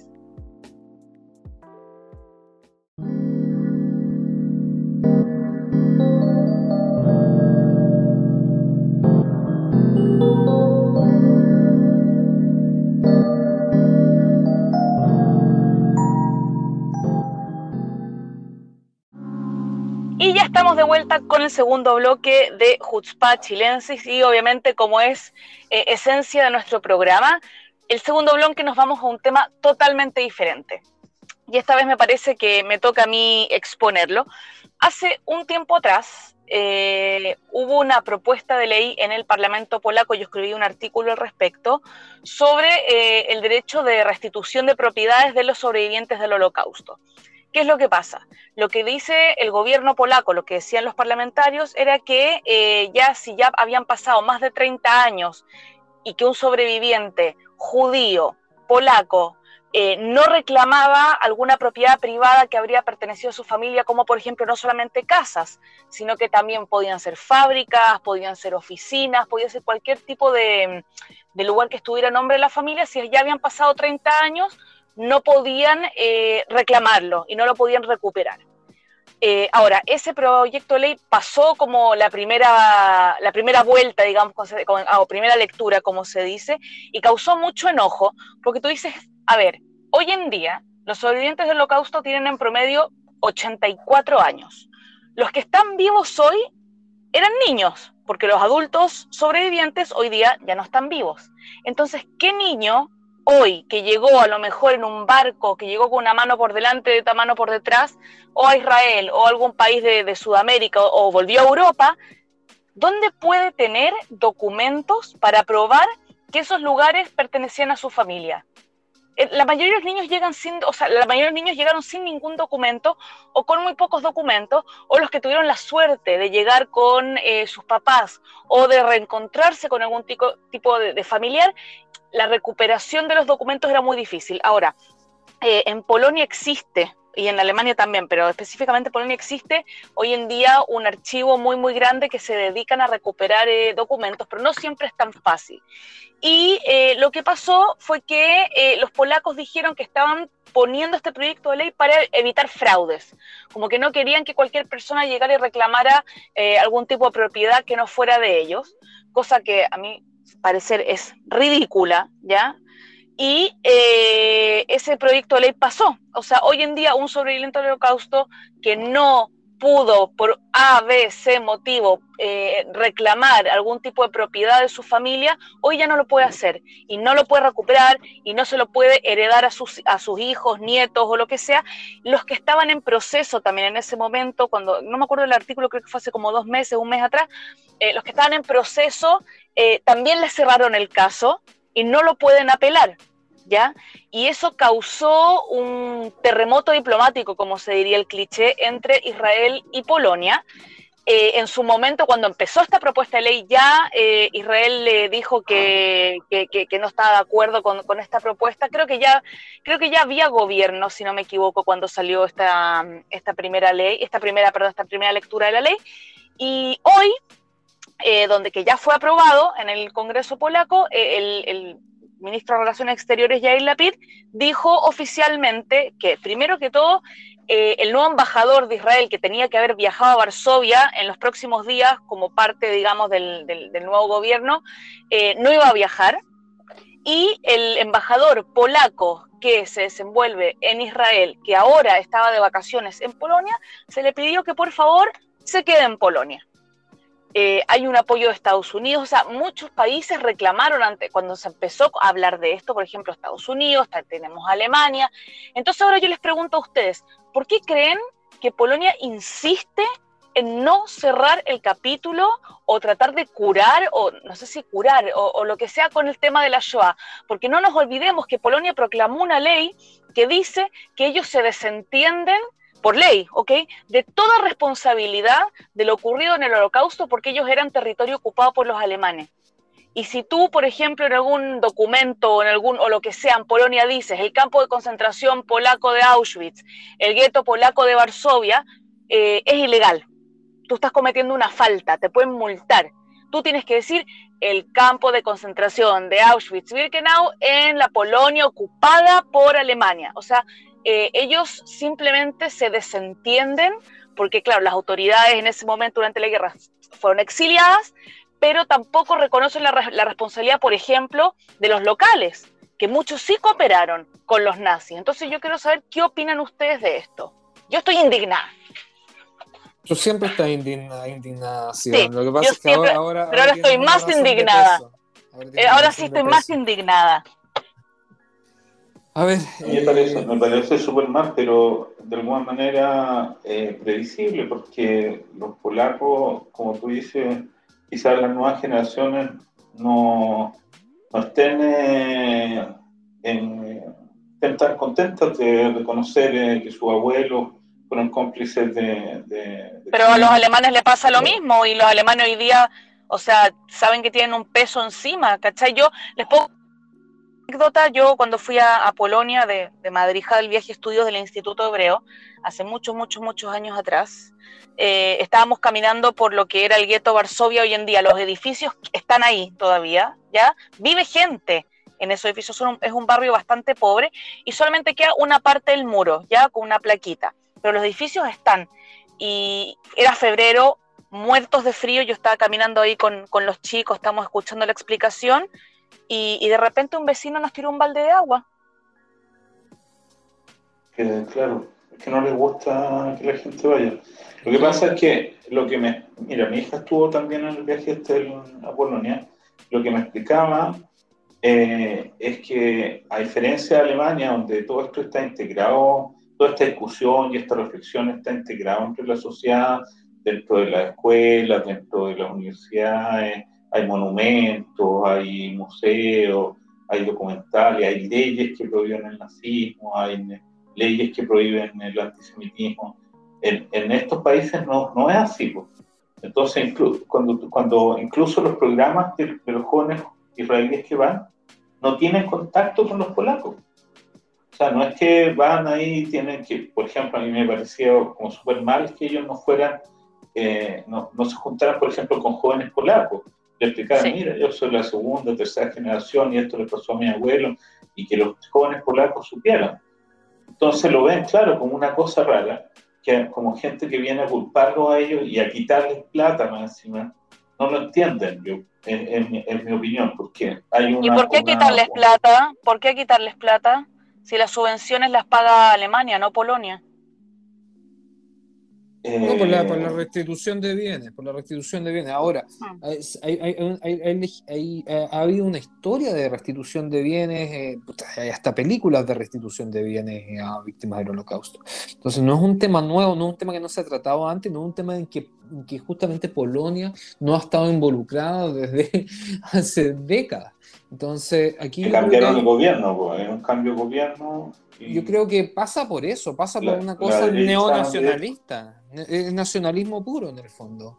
Estamos de vuelta con el segundo bloque de Jutzpah Chilensis y obviamente como es eh, esencia de nuestro programa, el segundo bloque nos vamos a un tema totalmente diferente. Y esta vez me parece que me toca a mí exponerlo. Hace un tiempo atrás eh, hubo una propuesta de ley en el Parlamento polaco, yo escribí un artículo al respecto, sobre eh, el derecho de restitución de propiedades de los sobrevivientes del holocausto. ¿Qué es lo que pasa? Lo que dice el gobierno polaco, lo que decían los parlamentarios, era que eh, ya si ya habían pasado más de 30 años y que un sobreviviente judío, polaco, eh, no reclamaba alguna propiedad privada que habría pertenecido a su familia, como por ejemplo no solamente casas, sino que también podían ser fábricas, podían ser oficinas, podía ser cualquier tipo de, de lugar que estuviera en nombre de la familia, si ya habían pasado 30 años, no podían eh, reclamarlo y no lo podían recuperar. Eh, ahora, ese proyecto de ley pasó como la primera, la primera vuelta, digamos, o primera lectura, como se dice, y causó mucho enojo, porque tú dices, a ver, hoy en día los sobrevivientes del holocausto tienen en promedio 84 años. Los que están vivos hoy eran niños, porque los adultos sobrevivientes hoy día ya no están vivos. Entonces, ¿qué niño hoy, que llegó a lo mejor en un barco, que llegó con una mano por delante y otra mano por detrás, o a Israel, o a algún país de, Sudamérica, o, volvió a Europa, ¿dónde puede tener documentos para probar que esos lugares pertenecían a su familia? Eh, la mayoría de los niños llegan sin, o sea, la mayoría de los niños llegaron sin ningún documento o con muy pocos documentos, o los que tuvieron la suerte de llegar con eh, sus papás o de reencontrarse con algún tipo, de, familiar la recuperación de los documentos era muy difícil. Ahora, eh, en Polonia existe, y en Alemania también, pero específicamente en Polonia existe hoy en día un archivo muy, muy grande que se dedican a recuperar eh, documentos, pero no siempre es tan fácil. Y eh, lo que pasó fue que los polacos dijeron que estaban poniendo este proyecto de ley para evitar fraudes, como que no querían que cualquier persona llegara y reclamara algún tipo de propiedad que no fuera de ellos, cosa que a mí parecer es ridícula, ¿ya? Y eh, ese proyecto de ley pasó. O sea, hoy en día un sobreviviente del holocausto que no pudo por A, B, C motivo eh, reclamar algún tipo de propiedad de su familia, hoy ya no lo puede hacer y no lo puede recuperar y no se lo puede heredar a sus, a sus hijos, nietos o lo que sea. Los que estaban en proceso también en ese momento, cuando, no me acuerdo del artículo, creo que fue hace como dos meses, un mes atrás, eh, los que estaban en proceso eh, también les cerraron el caso y no lo pueden apelar. ¿Ya? Y eso causó un terremoto diplomático, como se diría el cliché, entre Israel y Polonia. Eh, en su momento, cuando empezó esta propuesta de ley, ya Israel le dijo que, que, no estaba de acuerdo con, con, esta propuesta. Creo que, ya, creo que ya había gobierno, si no me equivoco, cuando salió esta, esta primera ley, esta primera, perdón, esta primera lectura de la ley. Y hoy eh, donde que ya fue aprobado en el Congreso polaco, eh, el, ministro de Relaciones Exteriores, Yair Lapid, dijo oficialmente que, primero que todo, eh, el nuevo embajador de Israel que tenía que haber viajado a Varsovia en los próximos días como parte, digamos, del, del nuevo gobierno, no iba a viajar. Y el embajador polaco que se desenvuelve en Israel, que ahora estaba de vacaciones en Polonia, se le pidió que por favor se quede en Polonia. Eh, hay un apoyo de Estados Unidos, o sea, muchos países reclamaron antes, cuando se empezó a hablar de esto, por ejemplo, Estados Unidos, tenemos Alemania. Entonces ahora yo les pregunto a ustedes, ¿por qué creen que Polonia insiste en no cerrar el capítulo o tratar de curar, o no sé si curar, o, lo que sea con el tema de la Shoah, porque no nos olvidemos que Polonia proclamó una ley que dice que ellos se desentienden por ley, ¿ok? De toda responsabilidad de lo ocurrido en el holocausto porque ellos eran territorio ocupado por los alemanes. Y si tú, por ejemplo, en algún documento o en algún o lo que sea en Polonia dices el campo de concentración polaco de Auschwitz, el gueto polaco de Varsovia, eh, es ilegal. Tú estás cometiendo una falta, te pueden multar. Tú tienes que decir el campo de concentración de Auschwitz-Birkenau en la Polonia ocupada por Alemania. O sea, eh, ellos simplemente se desentienden porque, claro, las autoridades en ese momento durante la guerra fueron exiliadas, pero tampoco reconocen la, la responsabilidad, por ejemplo, de los locales, que muchos sí cooperaron con los nazis. Entonces yo quiero saber qué opinan ustedes de esto. Yo estoy indignada. Tú siempre estás indignada, indignada sí, Lo que pasa es que ahora, ahora, Pero ahora estoy más indignada. Ahora, sí estoy más indignada. A ver. Me parece, eh, me parece súper mal, pero de alguna manera eh, previsible, porque los polacos, como tú dices, quizás las nuevas generaciones no, no estén, eh, en, tan contentas de reconocer que su abuelo fueron cómplices de, Pero a los alemanes le pasa lo mismo y los alemanes hoy día, o sea, saben que tienen un peso encima, ¿cachai? Yo les puedo anécdota, yo cuando fui a, Polonia de, de Madrid del viaje estudios del Instituto Hebreo, hace muchos, muchos, muchos años atrás, eh, estábamos caminando por lo que era el gueto Varsovia hoy en día, los edificios están ahí todavía, ¿ya? Vive gente en esos edificios, es un barrio bastante pobre y solamente queda una parte del muro, ¿ya? Con una plaquita pero los edificios están. Y era febrero, muertos de frío, yo estaba caminando ahí con, los chicos, estamos escuchando la explicación, y, de repente un vecino nos tiró un balde de agua. claro, es que no les gusta que la gente vaya. Lo que pasa es que lo que me. Mira, mi hija estuvo también en el viaje este a Polonia. Lo que me explicaba eh, es que, a diferencia de Alemania, donde todo esto está integrado toda esta discusión y esta reflexión está integrada entre la sociedad, dentro de las escuelas, dentro de las universidades, hay monumentos, hay museos, hay documentales, hay leyes que prohíben el nazismo, hay leyes que prohíben el antisemitismo. En, en estos países no, no es así. Pues. Entonces, cuando, cuando incluso los programas de, de los jóvenes israelíes que van, no tienen contacto con los polacos. O sea, no es que van ahí, tienen que, por ejemplo, a mí me parecía como súper mal que ellos no fueran, eh, no, no, se juntaran, por ejemplo, con jóvenes polacos. Le explicaran, mira, yo soy la segunda, tercera generación y esto le pasó a mi abuelo, y que los jóvenes polacos supieran. Entonces lo ven, claro, como una cosa rara, que como gente que viene a culparlo a ellos y a quitarles plata más encima. No lo entienden, yo, en, mi opinión, porque hay una... ¿Y por qué quitarles plata? ¿Por qué quitarles plata? Si las subvenciones las paga Alemania, no Polonia. No, por la, la, restitución de bienes, por la restitución de bienes. Ahora, ah. ha habido una historia de restitución de bienes, eh, hay hasta películas de restitución de bienes a víctimas del holocausto. Entonces, no es un tema nuevo, no es un tema que no se ha tratado antes, no es un tema en que, que justamente Polonia no ha estado involucrada desde hace décadas. Entonces, aquí... cambiaron el gobierno, es un cambio de gobierno. Yo creo que pasa por eso, pasa por una cosa neonacionalista, es nacionalismo puro en el fondo.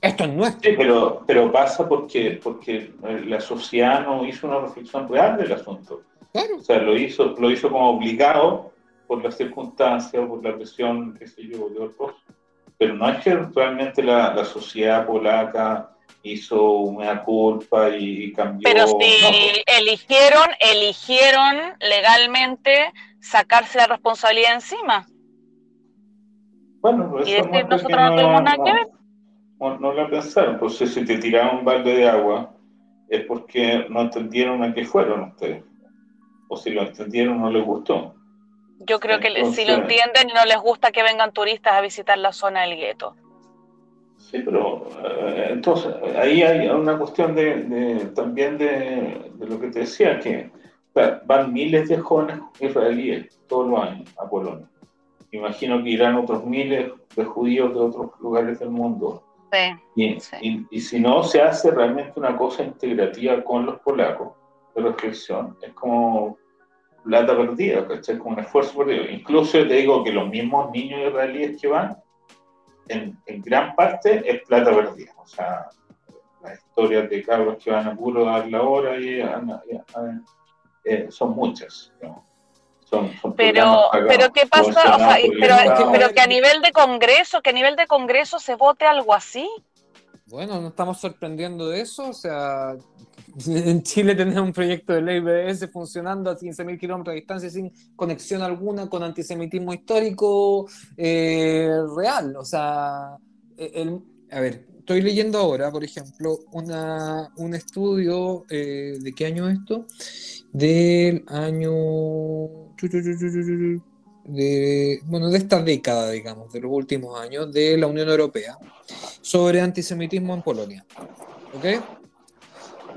Esto es nuestro. Sí, pero, pero pasa porque, porque la sociedad no hizo una reflexión real del asunto. Claro. O sea, lo hizo, lo hizo como obligado por las circunstancias, por la presión, qué sé yo, de otros. Pero no es que realmente la, la sociedad polaca hizo una culpa y cambió. Pero si pues. eligieron, eligieron legalmente sacarse la responsabilidad encima. Bueno, pues eso y nosotros no, tuvimos nada que ver. No, no lo pensaron, pues si te tiraron un balde de agua es porque no entendieron a qué fueron ustedes. O si lo entendieron no les gustó. Yo creo que si lo entienden y no les gusta que vengan turistas a visitar la zona del gueto. Sí, pero eh, entonces ahí hay una cuestión de, también de, lo que te decía, que van miles de jóvenes israelíes todos los años a Polonia. Imagino que irán otros miles de judíos de otros lugares del mundo. Sí, y, y, si no se hace realmente una cosa integrativa con los polacos de reflexión, es como plata perdida, ¿cachai? Como un esfuerzo perdido. Incluso te digo que los mismos niños israelíes que van en, gran parte es plata perdida. O sea, historias de cabros que van a puro dar la hora y eh, son muchas. Son, pero, pero qué pasa, pero, pero que a nivel de Congreso, que a nivel de Congreso se vote algo así. Bueno, no estamos sorprendiendo de eso, o sea, en Chile tenemos un proyecto de ley BDS funcionando a 15.000 kilómetros de distancia sin conexión alguna con antisemitismo histórico eh, real. O sea, el, a ver, estoy leyendo ahora, por ejemplo, una, un estudio, eh, ¿de qué año esto? Del año... De, bueno, de esta década, digamos, de los últimos años, de la Unión Europea, sobre antisemitismo en Polonia. ¿Ok?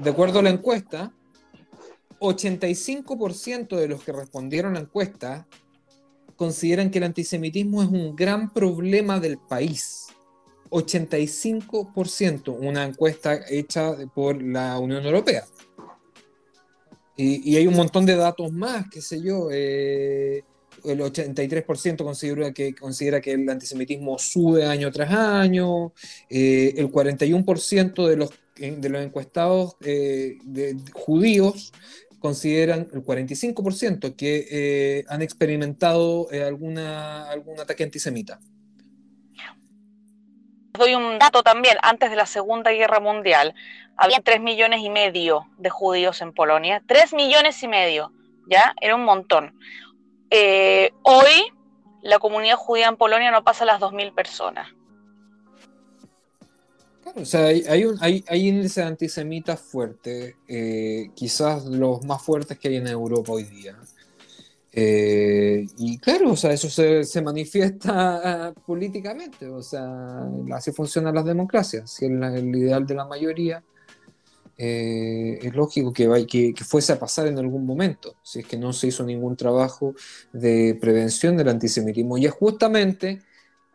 De acuerdo a la encuesta, 85% de los que respondieron a la encuesta consideran que el antisemitismo es un gran problema del país. 85%, una encuesta hecha por la Unión Europea. Y, hay un montón de datos más, qué sé yo. Eh, el 83% considera que, considera que el antisemitismo sube año tras año. Eh, el 41% de los, de los encuestados eh, de, judíos consideran, el 45%, que han experimentado algún ataque antisemita doy un dato también, antes de la Segunda Guerra Mundial, había tres millones y medio de judíos en Polonia, tres millones y medio, ¿ya? Era un montón. Eh, hoy la comunidad judía en Polonia no pasa las 2.000 personas. Claro, o sea, hay, hay, un, hay, hay índices antisemitas fuertes, eh, quizás los más fuertes que hay en Europa hoy día. Eh, y claro, o sea, eso se, manifiesta políticamente, o sea, así funcionan las democracias. Si el ideal de la mayoría, eh, es lógico que, que, que, fuese a pasar en algún momento, si es que no se hizo ningún trabajo de prevención del antisemitismo. Y es justamente,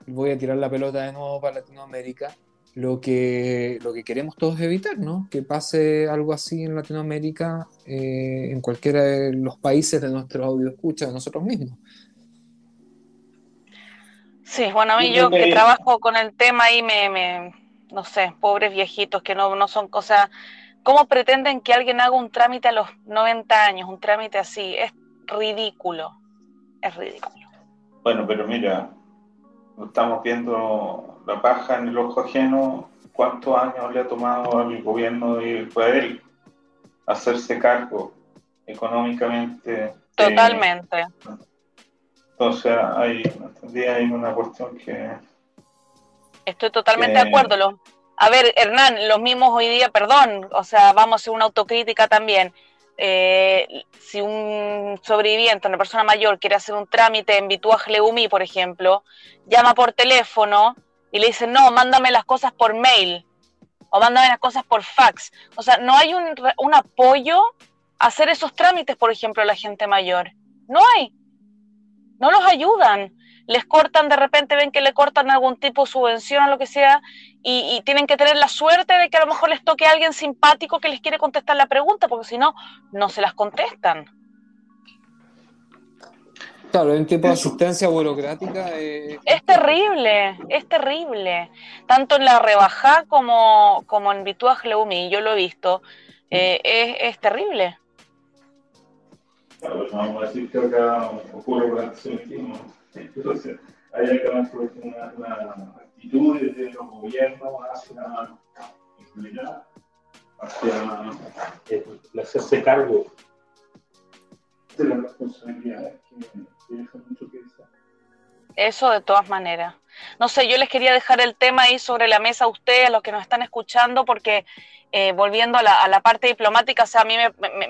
voy a tirar la pelota de nuevo para Latinoamérica, lo que, lo que queremos todos evitar, ¿no? Que pase algo así en Latinoamérica, eh, en cualquiera de los países de nuestro audio escucha, de nosotros mismos. Sí, bueno, a mí yo que trabajo con el tema y me, me, no sé, pobres viejitos que no, no son cosas, ¿cómo pretenden que alguien haga un trámite a los 90 años, un trámite así? Es ridículo, es ridículo. Bueno, pero mira, estamos viendo la paja en el ojo ajeno, ¿cuántos años le ha tomado al gobierno de él hacerse cargo económicamente? Totalmente. entonces, hay, hay una cuestión que... Estoy totalmente de acuerdo. A ver, Hernán, los mismos hoy día, perdón, o sea, vamos a hacer una autocrítica también. Eh, si un sobreviviente, una persona mayor, quiere hacer un trámite en Bituaj Leumi, por ejemplo, llama por teléfono y le dice, no, mándame las cosas por mail o mándame las cosas por fax. O sea, no hay un, un apoyo a hacer esos trámites, por ejemplo, a la gente mayor. No hay. No los ayudan les cortan de repente, ven que le cortan algún tipo de subvención o lo que sea, y, tienen que tener la suerte de que a lo mejor les toque a alguien simpático que les quiere contestar la pregunta, porque si no, no se las contestan. Claro, un tipo de asistencia burocrática. Eh, es terrible, es terrible. Tanto en la rebaja como, como en Bituaj Leumi, yo lo he visto. Eh, es, es terrible. Claro, vamos a decir que acá ocurre con entonces, hay que una, una actitud de los gobiernos hacia, hacia el hacerse cargo de las responsabilidades que, dejan mucho que desear. Eso de todas maneras. No sé, yo les quería dejar el tema ahí sobre la mesa a ustedes, a los que nos están escuchando, porque eh, volviendo a la, parte diplomática, o sea, a mí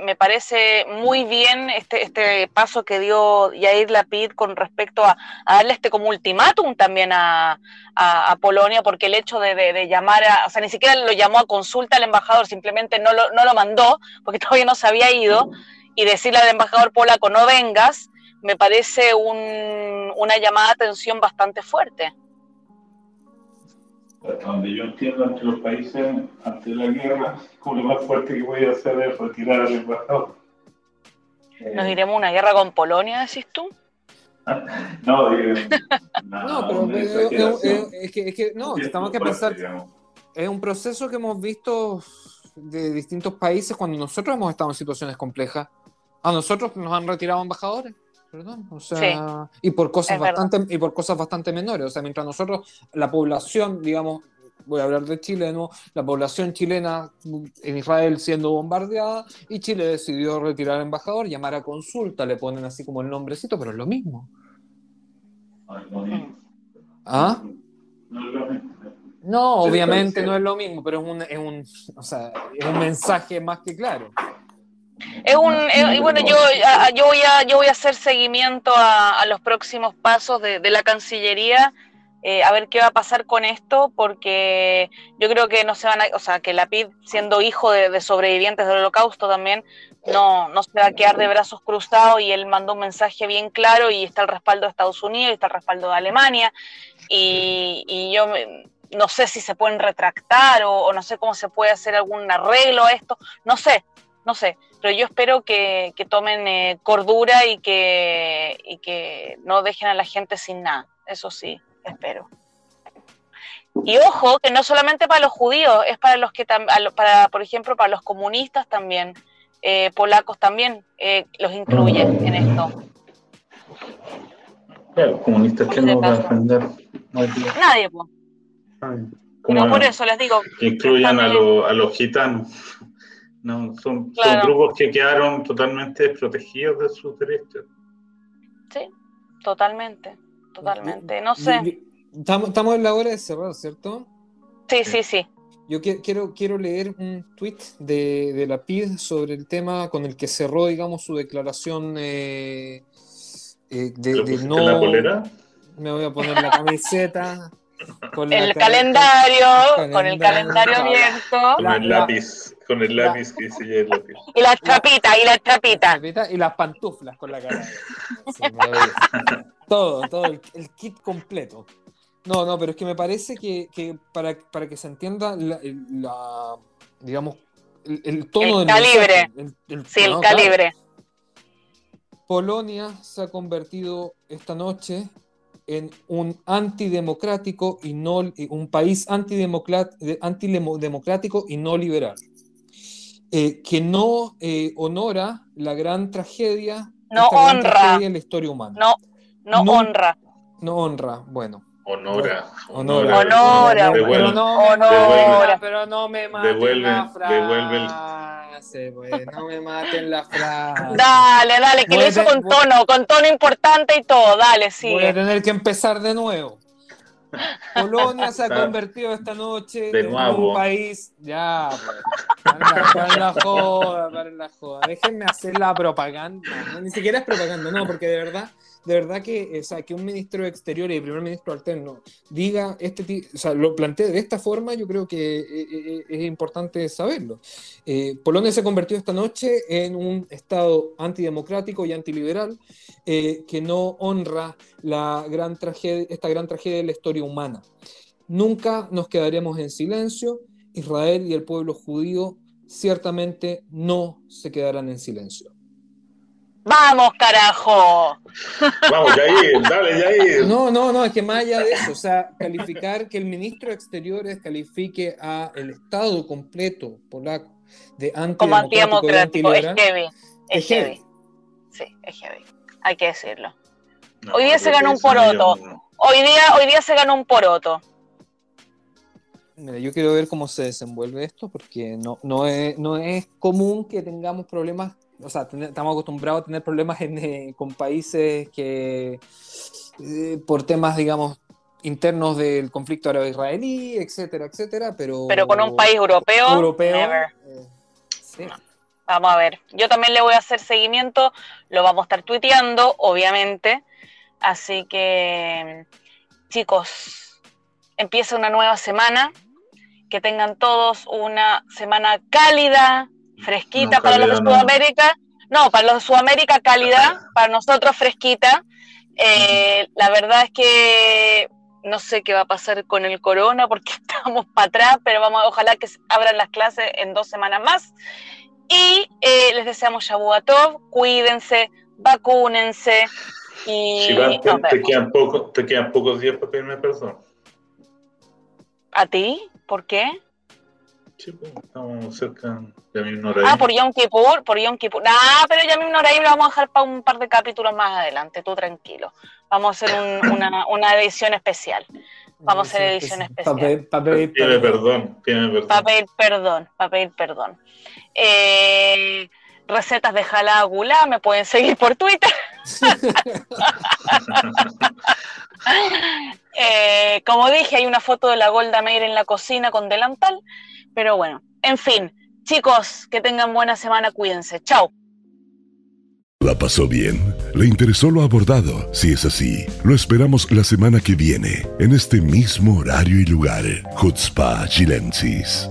me, parece muy bien este, este paso que dio Yair Lapid con respecto a, darle este como ultimátum también a, Polonia, porque el hecho de, llamar a, o sea, ni siquiera lo llamó a consulta al embajador, simplemente no lo, no lo mandó, porque todavía no se había ido, y decirle al embajador polaco no vengas, me parece una llamada de atención bastante fuerte hasta donde yo entiendo, entre los países, ante la guerra, como lo más fuerte que voy a hacer es retirar al embajador. ¿Nos iremos a una guerra con Polonia, decís tú? no, no, pero, es, que, es que no, estamos que pensar. es un proceso que hemos visto de distintos países cuando nosotros hemos estado en situaciones complejas. A nosotros nos han retirado embajadores. Perdón, o sea, y por cosas bastante y por cosas bastante menores, o sea, mientras nosotros la población, digamos, voy a hablar de Chile nuevo, la población chilena en Israel siendo bombardeada y Chile decidió retirar al embajador, llamar a consulta, le ponen así como el nombrecito, pero es lo mismo. ¿Ah? No, obviamente no es lo mismo, pero es un, es un, o sea, es un mensaje más que claro. Es un, y bueno, yo, yo, voy a, yo voy a hacer seguimiento a, los próximos pasos de, de la Cancillería eh, a ver qué va a pasar con esto, porque yo creo que no se van a, o sea, que la PID, siendo hijo de, sobrevivientes del holocausto también, no, no se va a quedar de brazos cruzados y él mandó un mensaje bien claro y está el respaldo de Estados Unidos y está el respaldo de Alemania y, yo no sé si se pueden retractar o, no sé cómo se puede hacer algún arreglo a esto, no sé, no sé, pero yo espero que, tomen eh, cordura y que, y que no dejen a la gente sin nada, eso sí espero. Y ojo, que no solamente para los judíos, es para los que, para, por ejemplo, para los comunistas también, eh, polacos también, eh, los incluye en esto. Claro, comunistas que no van a defender. Nadie, pues. No, por eso les digo. Que incluyan a, a, los gitanos. No, son, son, grupos que quedaron totalmente desprotegidos de sus derechos. Sí, totalmente totalmente. No sé. Estamos, en la hora de cerrar, ¿cierto? Sí, sí, sí. Yo quiero, quiero leer un tweet de, la PID sobre el tema con el que cerró, digamos, su declaración eh, eh, de, no. La polera? Me voy a poner la camiseta. Con el calendario, con el calendario abierto. Con el lápiz, con el lápiz que dice el lápiz. Y las chapitas, y las chapitas. Y las pantuflas con la cara. todo, todo, el, kit completo. No, no, pero es que me parece que, para, para, que se entienda la, digamos, el, tono del calibre. sí, el calibre. Polonia se ha convertido esta noche en un antidemocrático y no un país antidemocrático y no liberal, eh, que no eh, honora la gran tragedia, no honra la historia humana. No, no, honra. No honra, bueno. Honora. Honora. Honora. Honora. Pero no me maten la frase. Devuelve No me maten la frase. Dale, dale, que lo hizo con tono, con tono importante y todo. Dale, sí. Voy a tener que empezar de nuevo. Polonia se ha convertido esta noche en un país. Ya, pues. Para la joda, para la joda. Déjenme hacer la propaganda. ni siquiera es propaganda, no, porque de verdad de verdad que, o sea, que un ministro de Exteriores y primer ministro alterno diga este o sea, lo plantee de esta forma, yo creo que eh, eh, eh, es, importante saberlo. Polonia se convirtió esta noche en un Estado antidemocrático y antiliberal que no honra la gran esta gran tragedia de la historia humana. Nunca nos quedaremos en silencio. Israel y el pueblo judío ciertamente no se quedarán en silencio. Vamos, carajo. Vamos, Yair, dale, Yair. No, no, no, es que más allá de eso, o sea, calificar que el ministro de Exteriores califique a el Estado completo polaco de antidemocrático, es heavy. Es, heavy. Sí, es heavy. Hay que decirlo. hoy día se ganó un poroto. Hoy día, hoy día se ganó un poroto. Mira, yo quiero ver cómo se desenvuelve esto porque no, no, es, no es común que tengamos problemas o sea, estamos acostumbrados a tener problemas eh, con países que, eh, por temas, digamos, internos del conflicto árabe-israelí, etcétera, etcétera, pero... Pero con un país europeo, europeo eh, sí. Vamos a ver, yo también le voy a hacer seguimiento, lo vamos a estar tuiteando, obviamente, así que, chicos, empieza una nueva semana, que tengan todos una semana cálida, fresquita para los de Sudamérica. No. para los de Sudamérica cálida, para nosotros fresquita. Eh, la verdad es que no sé qué va a pasar con el corona porque estamos para atrás, pero vamos, ojalá que abran las clases en dos semanas más. Y eh, les deseamos Shabuatov, cuídense, vacúnense. Y te, quedan te, quedan pocos días para pedirme perdón. ¿A ti? ¿Por qué? Sí, pues, estamos cerca de Yamim Ah, por Yom Kippur, por Yom Kippur. Ah, pero Yamim Noraim lo vamos a dejar para un par de capítulos más adelante, tú tranquilo. Vamos a hacer una, una, edición especial. Vamos a hacer edición especial. Para pedir perdón. Para pedir perdón, para pedir perdón. Eh, recetas de jalá gulá, me pueden seguir por Twitter. Eh, como dije, hay una foto de la Golda Meir en la cocina con delantal, pero bueno, en fin, chicos, que tengan buena semana, cuídense. Chao. ¿La pasó bien? ¿Le interesó lo abordado? Si es así, lo esperamos la semana que viene, en este mismo horario y lugar. Chutzpah Chilensis.